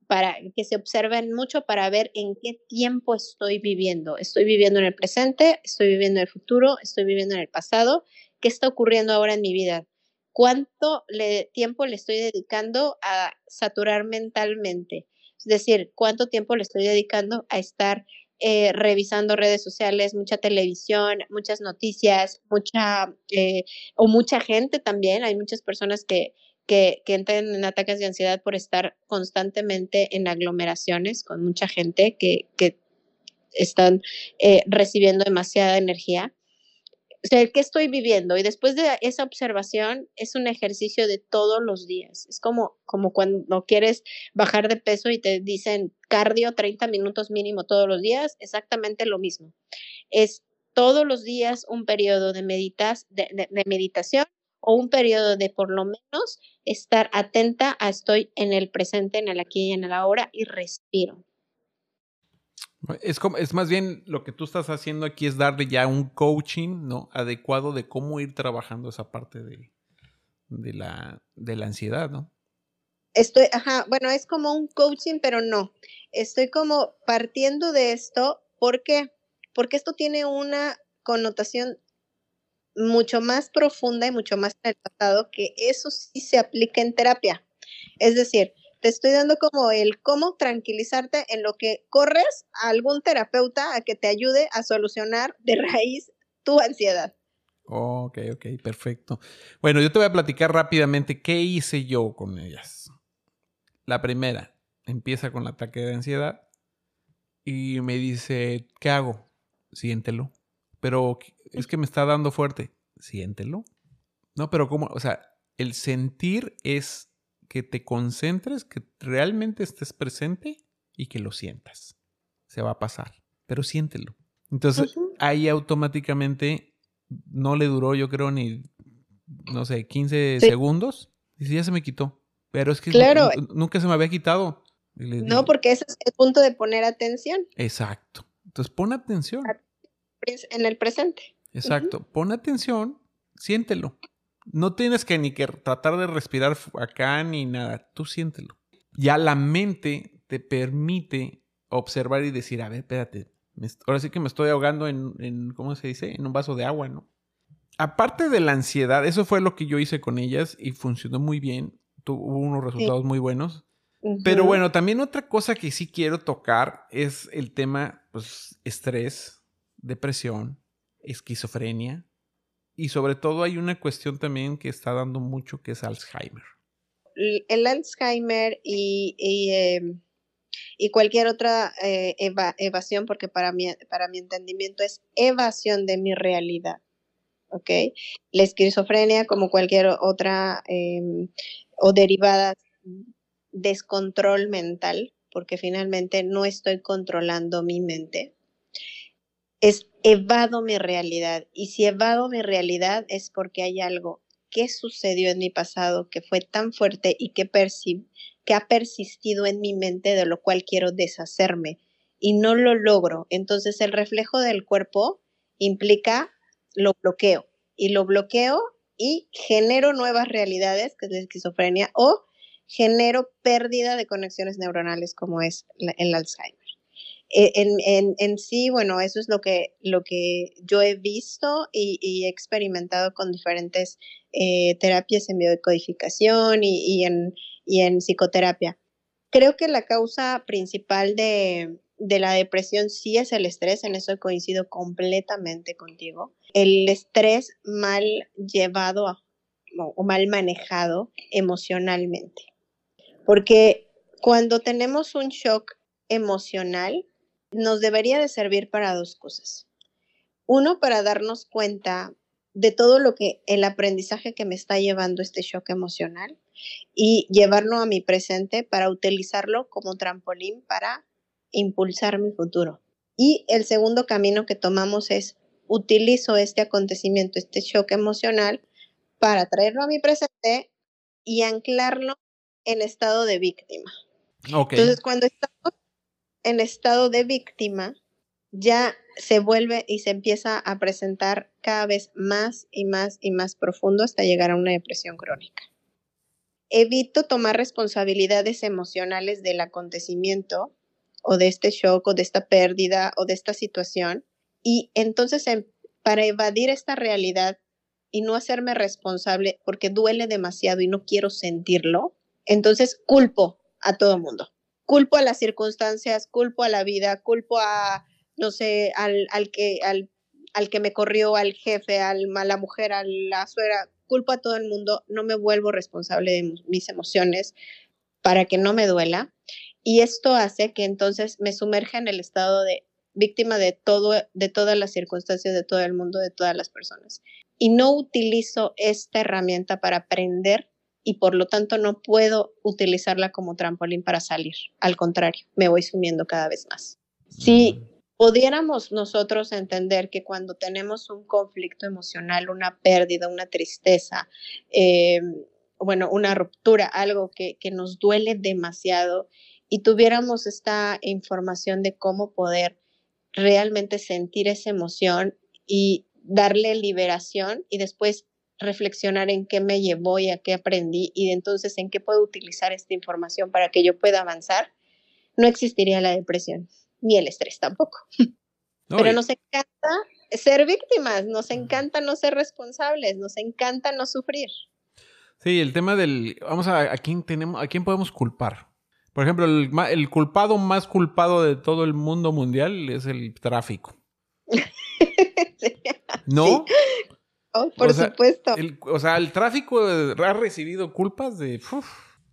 para que se observen mucho para ver en qué tiempo estoy viviendo. Estoy viviendo en el presente, estoy viviendo en el futuro, estoy viviendo en el pasado. ¿Qué está ocurriendo ahora en mi vida? ¿Cuánto tiempo le estoy dedicando a saturar mentalmente? Es decir, ¿cuánto tiempo le estoy dedicando a estar eh, revisando redes sociales, mucha televisión, muchas noticias, mucha eh, o mucha gente también? Hay muchas personas que que, entren en ataques de ansiedad por estar constantemente en aglomeraciones con mucha gente que, están eh, recibiendo demasiada energía. O sea, ¿qué estoy viviendo? Y después de esa observación, es un ejercicio de todos los días. Es como, como cuando quieres bajar de peso y te dicen cardio 30 minutos mínimo todos los días, exactamente lo mismo. Es todos los días un periodo de, meditas, de meditación o un periodo de por lo menos estar atenta a estoy en el presente, en el aquí y en el ahora y respiro. Es, como, es más bien lo que tú estás haciendo aquí es darle ya un coaching ¿no? adecuado de cómo ir trabajando esa parte de, de, la, de la ansiedad, ¿no? Estoy, ajá, bueno, es como un coaching, pero no. Estoy como partiendo de esto. ¿Por qué? Porque esto tiene una connotación mucho más profunda y mucho más en el pasado, que eso sí se aplica en terapia. Es decir, te estoy dando como el cómo tranquilizarte en lo que corres a algún terapeuta a que te ayude a solucionar de raíz tu ansiedad. ok, ok, perfecto. Bueno, yo te voy a platicar rápidamente qué hice yo con ellas. La primera, empieza con el ataque de ansiedad y me dice, ¿qué hago? Siéntelo. Pero es que me está dando fuerte. Siéntelo. No, pero ¿cómo? O sea, el sentir es que te concentres, que realmente estés presente y que lo sientas. Se va a pasar, pero siéntelo. Entonces, ahí automáticamente no le duró, yo creo, ni, no sé, 15 segundos. Y ya se me quitó. Pero es que claro. nunca se me había quitado. No, porque ese es el punto de poner atención. Exacto. Entonces, pon atención. En el presente. Exacto. Pon atención, siéntelo. No tienes que ni que tratar de respirar acá ni nada. Tú siéntelo. Ya la mente te permite observar y decir, a ver, espérate. Ahora sí que me estoy ahogando en, en, ¿cómo se dice? En un vaso de agua, ¿no? Aparte de la ansiedad, eso fue lo que yo hice con ellas y funcionó muy bien. Tuvo unos resultados muy buenos. Pero bueno, también otra cosa que sí quiero tocar es el tema, pues, estrés, depresión, esquizofrenia y sobre todo hay una cuestión también que está dando mucho que es Alzheimer. El Alzheimer y, y, em, cualquier otra eh, evasión, porque para mi, para mi entendimiento es evasión de mi realidad. ¿Ok? La esquizofrenia, como cualquier otra em, o derivada descontrol mental, porque finalmente no estoy controlando mi mente es evado mi realidad. Y si evado mi realidad es porque hay algo que sucedió en mi pasado que fue tan fuerte y que, que ha persistido en mi mente de lo cual quiero deshacerme y no lo logro. Entonces el reflejo del cuerpo implica lo bloqueo y lo bloqueo y genero nuevas realidades, que es la esquizofrenia, o genero pérdida de conexiones neuronales como es el Alzheimer. E, en, en, sí, bueno, eso es lo que, lo que yo he visto y, he experimentado con diferentes eh, terapias en biodecodificación y, y, en, y en psicoterapia. Creo que la causa principal de, de la depresión sí es el estrés, en eso coincido completamente contigo. El estrés mal llevado o mal manejado emocionalmente. Porque cuando tenemos un shock emocional, nos debería de servir para dos cosas. Uno, para darnos cuenta de todo lo que el aprendizaje que me está llevando este shock emocional y llevarlo a mi presente para utilizarlo como trampolín para impulsar mi futuro. Y el segundo camino que tomamos es utilizo este acontecimiento, este shock emocional, para traerlo a mi presente y anclarlo en estado de víctima. Entonces, cuando estamos en estado de víctima, ya se vuelve y se empieza a presentar cada vez más y más y más profundo hasta llegar a una depresión crónica. Evito tomar responsabilidades emocionales del acontecimiento o de este shock o de esta pérdida o de esta situación y entonces em, para evadir esta realidad y no hacerme responsable porque duele demasiado y no quiero sentirlo, entonces culpo a todo el mundo. Culpo a las circunstancias, culpo a la vida, culpo a, no sé, al, al que, al, al, que me corrió, al jefe, al, a la mujer, a la suegra, culpo a todo el mundo, no me vuelvo responsable de mis emociones para que no me duela. Y esto hace que entonces me sumerja en el estado de víctima de todo, de todas las circunstancias, de todo el mundo, de todas las personas. Y no utilizo esta herramienta para aprender y por lo tanto no puedo utilizarla como trampolín para salir. Al contrario, me voy sumiendo cada vez más. Si pudiéramos nosotros entender que cuando tenemos un conflicto emocional, una pérdida, una tristeza, eh, bueno, una ruptura, algo que, que nos duele demasiado y tuviéramos esta información de cómo poder realmente sentir esa emoción y darle liberación y después reflexionar en qué me llevó y a qué aprendí y entonces en qué puedo utilizar esta información para que yo pueda avanzar, no existiría la depresión ni el estrés tampoco. Pero nos encanta ser víctimas, nos encanta no ser responsables, nos encanta no sufrir. Sí, el tema del, vamos a, a quién tenemos, a quién podemos culpar. Por ejemplo, el, culpado más culpado de todo el mundo mundial es el tráfico. (laughs) ¿No? Oh, por supuesto. o sea, el tráfico ha recibido culpas de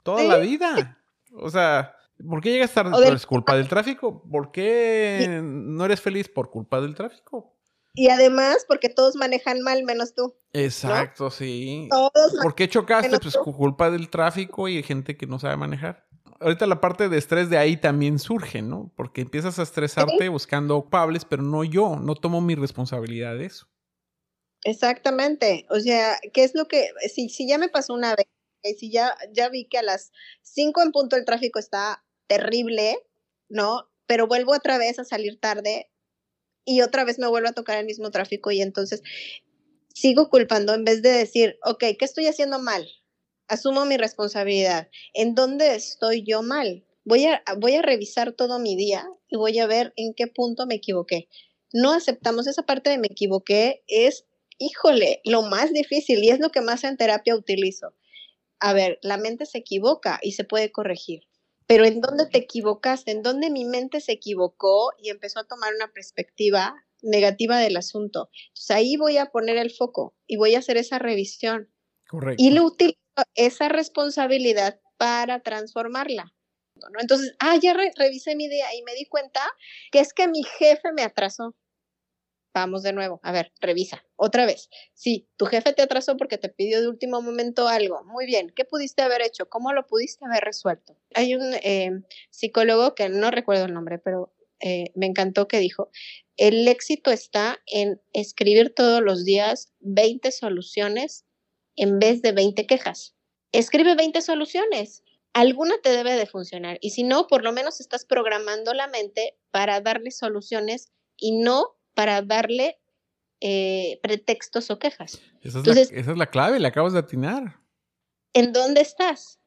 toda la vida. O sea, ¿por qué llegas tarde? ¿Por culpa del tráfico? ¿Por qué no eres feliz por culpa del tráfico? Y además, porque todos manejan mal menos tú. Exacto, sí. Todos ¿Por qué chocaste? Pues culpa del tráfico y gente que no sabe manejar ahorita la parte de estrés de ahí también surge, ¿no? Porque empiezas a estresarte buscando culpables, pero no yo, no tomo mi responsabilidad de eso. Exactamente. O sea, ¿qué es lo que, si, si ya me pasó una vez, si ya, ya vi que a las 5 en punto el tráfico está terrible, ¿no? Pero vuelvo otra vez a salir tarde y otra vez me vuelvo a tocar el mismo tráfico y entonces sigo culpando en vez de decir, ok, ¿qué estoy haciendo mal? asumo mi responsabilidad. ¿En dónde estoy yo mal? Voy a, voy a revisar todo mi día y voy a ver en qué punto me equivoqué. No aceptamos esa parte de me equivoqué, es, híjole, lo más difícil y es lo que más en terapia utilizo. A ver, la mente se equivoca y se puede corregir, pero ¿en dónde te equivocaste? ¿En dónde mi mente se equivocó y empezó a tomar una perspectiva negativa del asunto? Entonces ahí voy a poner el foco y voy a hacer esa revisión. Correcto. Y lo utilizo esa responsabilidad para transformarla. ¿no? Entonces, ah, ya revisé mi idea y me di cuenta que es que mi jefe me atrasó. Vamos de nuevo, a ver, revisa, otra vez. Sí, tu jefe te atrasó porque te pidió de último momento algo. Muy bien, ¿qué pudiste haber hecho? ¿Cómo lo pudiste haber resuelto? Hay un eh, psicólogo que no recuerdo el nombre, pero eh, me encantó que dijo, el éxito está en escribir todos los días 20 soluciones en vez de 20 quejas. Escribe 20 soluciones. Alguna te debe de funcionar y si no, por lo menos estás programando la mente para darle soluciones y no para darle eh, pretextos o quejas. Esa es, la, esa es la clave, la acabas de atinar. ¿En dónde estás?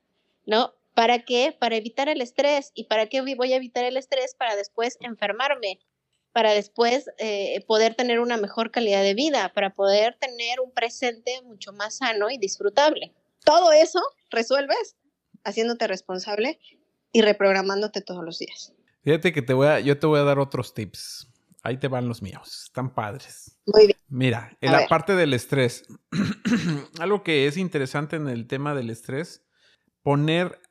¿No? ¿Para qué? Para evitar el estrés. ¿Y para qué voy a evitar el estrés? Para después enfermarme para después eh, poder tener una mejor calidad de vida, para poder tener un presente mucho más sano y disfrutable. Todo eso resuelves haciéndote responsable y reprogramándote todos los días. Fíjate que te voy a, yo te voy a dar otros tips. Ahí te van los míos. Están padres. Muy bien. Mira, en la parte del estrés, (clears throat) algo que es interesante en el tema del estrés, poner,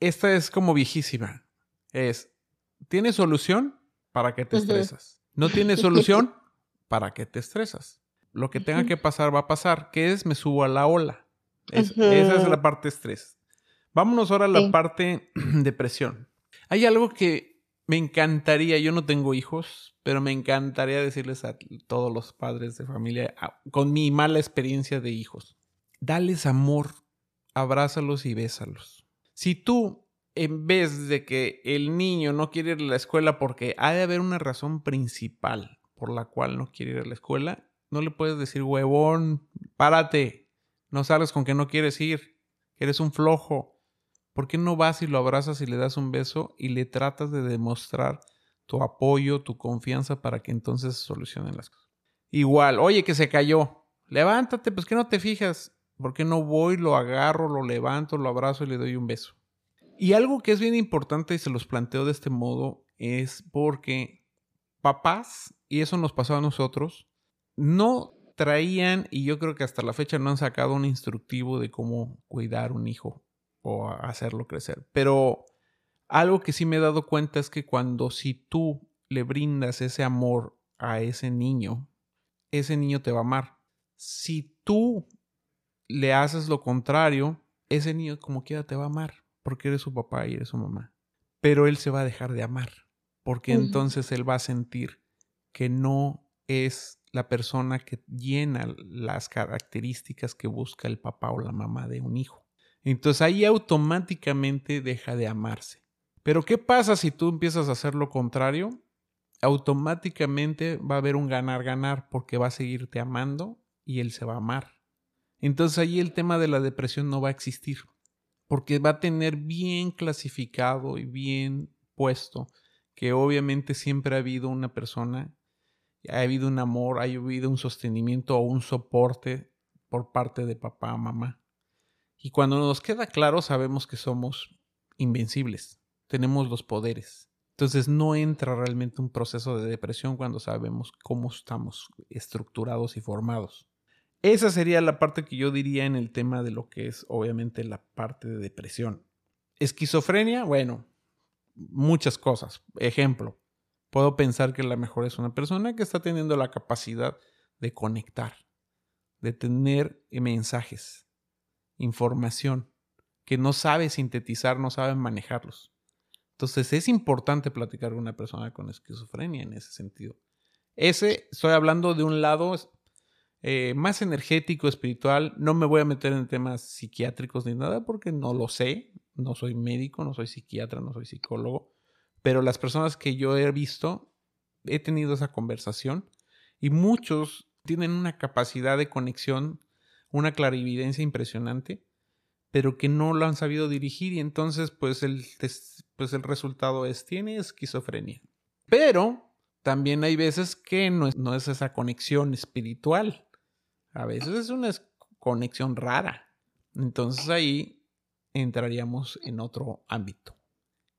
esta es como viejísima, es, ¿tiene solución? ¿Para qué te estresas? ¿No tiene solución? (laughs) ¿Para qué te estresas? Lo que tenga que pasar va a pasar. ¿Qué es? Me subo a la ola. Esa es la parte estrés. Vámonos ahora a la parte (clears throat) depresión. Hay algo que me encantaría, yo no tengo hijos, pero me encantaría decirles a todos los padres de familia, con mi mala experiencia de hijos, dales amor, abrázalos y bésalos. Si tú, en vez de que el niño no quiere ir a la escuela porque ha de haber una razón principal por la cual no quiere ir a la escuela, no le puedes decir, huevón, párate, no sabes con que no quieres ir, eres un flojo. ¿Por qué no vas y lo abrazas y le das un beso y le tratas de demostrar tu apoyo, tu confianza para que entonces se solucionen las cosas? Igual, oye, que se cayó. Levántate, pues que no te fijas. ¿Por qué no voy, lo agarro, lo levanto, lo abrazo y le doy un beso? Y algo que es bien importante y se los planteo de este modo es porque papás, y eso nos pasó a nosotros, no traían, y yo creo que hasta la fecha no han sacado un instructivo de cómo cuidar un hijo o hacerlo crecer. Pero algo que sí me he dado cuenta es que cuando si tú le brindas ese amor a ese niño, ese niño te va a amar. Si tú le haces lo contrario, ese niño como quiera te va a amar, porque eres su papá y eres su mamá. Pero él se va a dejar de amar, porque entonces él va a sentir que no es la persona que llena las características que busca el papá o la mamá de un hijo. Entonces ahí automáticamente deja de amarse. Pero ¿qué pasa si tú empiezas a hacer lo contrario? Automáticamente va a haber un ganar-ganar porque va a seguirte amando y él se va a amar. Entonces ahí el tema de la depresión no va a existir porque va a tener bien clasificado y bien puesto que obviamente siempre ha habido una persona, ha habido un amor, ha habido un sostenimiento o un soporte por parte de papá mamá. Y cuando nos queda claro, sabemos que somos invencibles, tenemos los poderes. Entonces no entra realmente un proceso de depresión cuando sabemos cómo estamos estructurados y formados. Esa sería la parte que yo diría en el tema de lo que es obviamente la parte de depresión. Esquizofrenia, bueno, muchas cosas. Ejemplo, puedo pensar que la mejor es una persona que está teniendo la capacidad de conectar, de tener mensajes, información que no sabe sintetizar, no sabe manejarlos. Entonces es importante platicar con una persona con esquizofrenia en ese sentido. Ese, estoy hablando de un lado eh, más energético, espiritual. No me voy a meter en temas psiquiátricos ni nada porque no lo sé. No soy médico, no soy psiquiatra, no soy psicólogo. Pero las personas que yo he visto, he tenido esa conversación y muchos tienen una capacidad de conexión una clarividencia impresionante, pero que no lo han sabido dirigir y entonces pues el, pues el resultado es, tiene esquizofrenia. Pero también hay veces que no es, no es esa conexión espiritual, a veces es una conexión rara. Entonces ahí entraríamos en otro ámbito,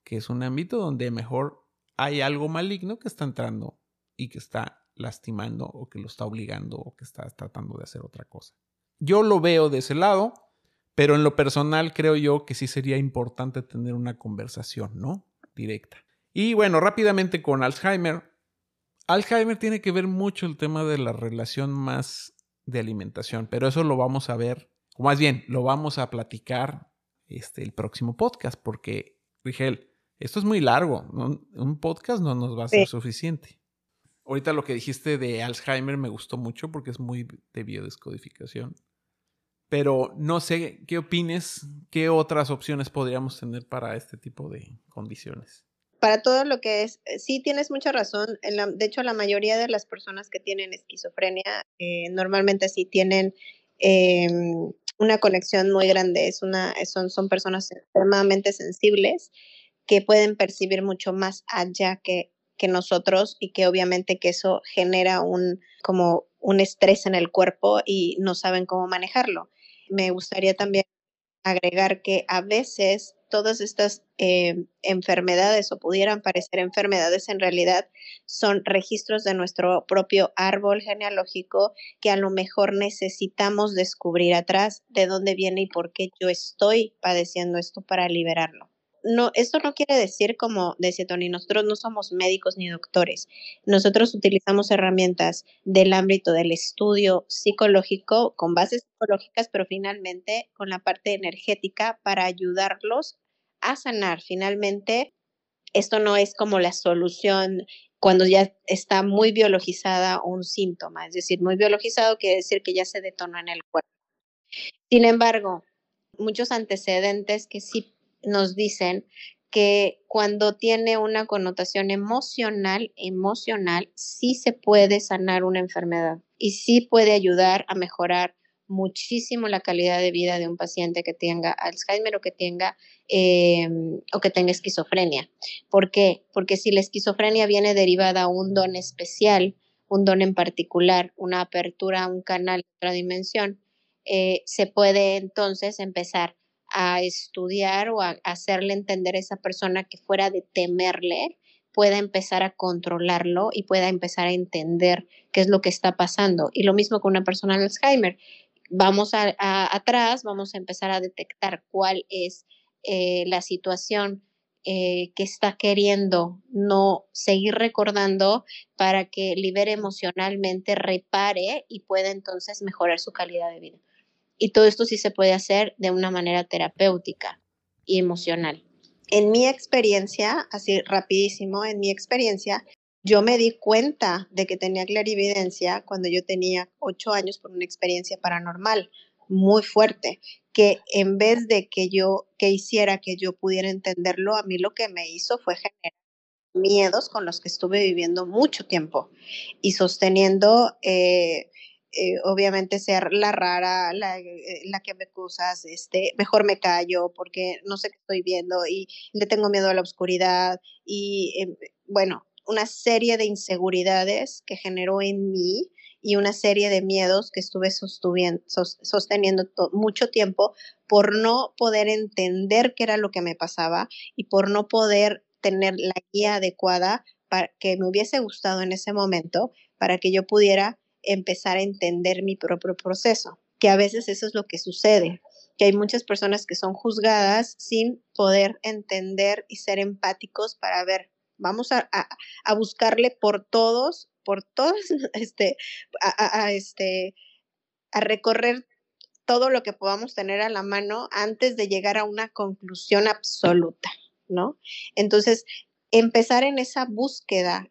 que es un ámbito donde mejor hay algo maligno que está entrando y que está lastimando o que lo está obligando o que está tratando de hacer otra cosa. Yo lo veo de ese lado, pero en lo personal creo yo que sí sería importante tener una conversación, ¿no? Directa. Y bueno, rápidamente con Alzheimer. Alzheimer tiene que ver mucho el tema de la relación más de alimentación, pero eso lo vamos a ver, o más bien, lo vamos a platicar este, el próximo podcast, porque, Rigel, esto es muy largo, un podcast no nos va a ser suficiente. Ahorita lo que dijiste de Alzheimer me gustó mucho porque es muy de biodescodificación. Pero no sé qué opines, qué otras opciones podríamos tener para este tipo de condiciones. Para todo lo que es, eh, sí tienes mucha razón. de hecho, la mayoría de las personas que tienen esquizofrenia eh, normalmente sí tienen em, una conexión muy grande. Es una, son, son personas extremadamente sensibles que pueden percibir mucho más allá que, que nosotros y que obviamente que eso genera un como un estrés en el cuerpo y no saben cómo manejarlo me gustaría también agregar que a veces todas estas eh, enfermedades o pudieran parecer enfermedades, en realidad son registros de nuestro propio árbol genealógico que a lo mejor necesitamos descubrir atrás de dónde viene y por qué yo estoy padeciendo esto para liberarlo no, esto no quiere decir, como decía Tony, nosotros no somos médicos ni doctores. Nosotros utilizamos herramientas del ámbito del estudio psicológico con bases psicológicas, pero finalmente con la parte energética para ayudarlos a sanar. Finalmente, esto no es como la solución cuando ya está muy biologizada un síntoma, es decir, muy biologizado quiere decir que ya se detonó en el cuerpo. Sin embargo, muchos antecedentes que sí nos dicen que cuando tiene una connotación emocional, emocional, sí se puede sanar una enfermedad y sí puede ayudar a mejorar muchísimo la calidad de vida de un paciente que tenga Alzheimer o que tenga em, o que tenga esquizofrenia. ¿Por qué? Porque si la esquizofrenia viene derivada a un don especial, un don en particular, una apertura a un canal otra dimensión, eh, se puede entonces empezar a estudiar o a hacerle entender a esa persona que fuera de temerle, pueda empezar a controlarlo y pueda empezar a entender qué es lo que está pasando. Y lo mismo con una persona de Alzheimer. Vamos a, atrás, vamos a empezar a detectar cuál es eh, la situación eh, que está queriendo no seguir recordando para que libere emocionalmente, repare y pueda entonces mejorar su calidad de vida. Y todo esto sí se puede hacer de una manera terapéutica y emocional. En mi experiencia, así rapidísimo, en mi experiencia, yo me di cuenta de que tenía clarividencia cuando yo tenía ocho años por una experiencia paranormal muy fuerte, que en vez de que yo, que hiciera que yo pudiera entenderlo, a mí lo que me hizo fue generar miedos con los que estuve viviendo mucho tiempo y sosteniendo eh, eh, obviamente ser la rara, la, eh, la, que me acusas, este, mejor me callo porque no sé qué estoy viendo y le tengo miedo a la oscuridad y em, bueno, una serie de inseguridades que generó en mí y una serie de miedos que estuve sosteniendo mucho tiempo por no poder entender qué era lo que me pasaba y por no poder tener la guía adecuada para que me hubiese gustado en ese momento para que yo pudiera empezar a entender mi propio proceso, que a veces eso es lo que sucede, que hay muchas personas que son juzgadas sin poder entender y ser empáticos para ver, vamos a, a, buscarle por todos, por todos, (laughs) este, a, este, a recorrer todo lo que podamos tener a la mano antes de llegar a una conclusión absoluta, ¿no? Entonces, empezar en esa búsqueda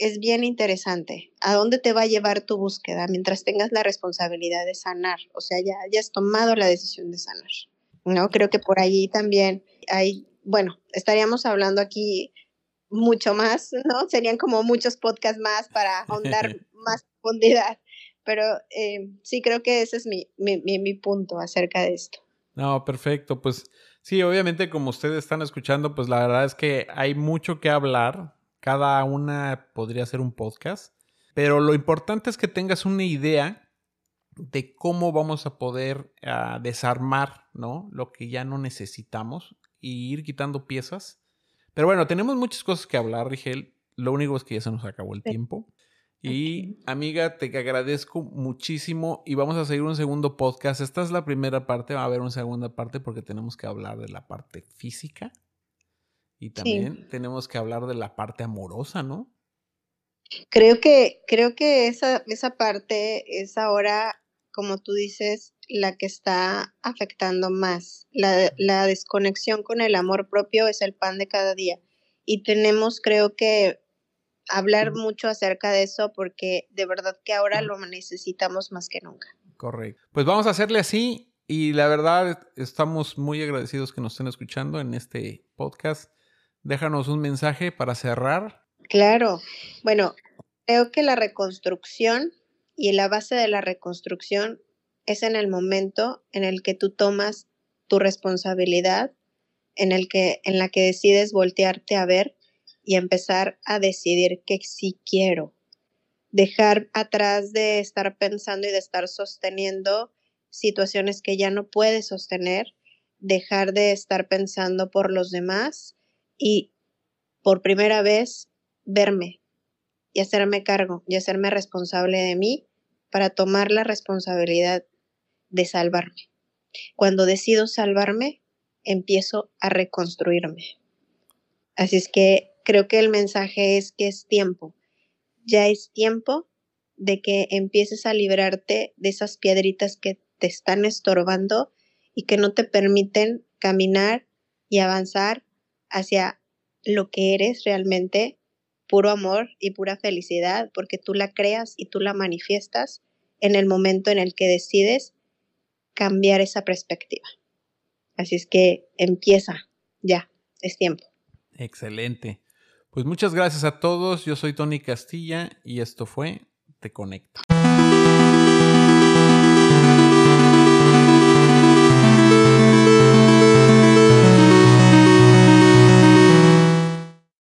es bien interesante. ¿A dónde te va a llevar tu búsqueda mientras tengas la responsabilidad de sanar? O sea, ya hayas tomado la decisión de sanar. ¿No? Creo que por allí también hay, bueno, estaríamos hablando aquí mucho más, ¿no? Serían como muchos podcasts más para ahondar (laughs) más profundidad. Pero eh, sí, creo que ese es mi, mi, mi punto acerca de esto. No, perfecto. Pues sí, obviamente como ustedes están escuchando, pues la verdad es que hay mucho que hablar cada una podría ser un podcast. Pero lo importante es que tengas una idea de cómo vamos a poder ah, desarmar, ¿no? Lo que ya no necesitamos y ir quitando piezas. Pero bueno, tenemos muchas cosas que hablar, Rigel. Lo único es que ya se nos acabó el tiempo. Y amiga, te agradezco muchísimo y vamos a seguir un segundo podcast. Esta es la primera parte, va a haber una segunda parte porque tenemos que hablar de la parte física y también tenemos que hablar de la parte amorosa, ¿no? Creo que, creo que esa, esa parte es ahora, como tú dices, la que está afectando más. La, la desconexión con el amor propio es el pan de cada día. Y tenemos, creo que, hablar mucho acerca de eso porque de verdad que ahora lo necesitamos más que nunca. Correcto. Pues vamos a hacerle así y la verdad estamos muy agradecidos que nos estén escuchando en este podcast. Déjanos un mensaje para cerrar. Claro. Bueno, creo que la reconstrucción y la base de la reconstrucción es en el momento en el que tú tomas tu responsabilidad, en el que en la que decides voltearte a ver y empezar a decidir que sí quiero. Dejar atrás de estar pensando y de estar sosteniendo situaciones que ya no puedes sostener dejar de estar pensando por los demás y por primera vez verme y hacerme cargo y hacerme responsable de mí para tomar la responsabilidad de salvarme. Cuando decido salvarme, empiezo a reconstruirme. Así es que creo que el mensaje es que es tiempo. Ya es tiempo de que empieces a librarte de esas piedritas que te están estorbando y que no te permiten caminar y avanzar hacia lo que eres realmente, puro amor y pura felicidad, porque tú la creas y tú la manifiestas en el momento en el que decides cambiar esa perspectiva. Así es que empieza, ya, es tiempo. Excelente. Pues muchas gracias a todos. Yo soy Tony Castilla y esto fue Te Conecta.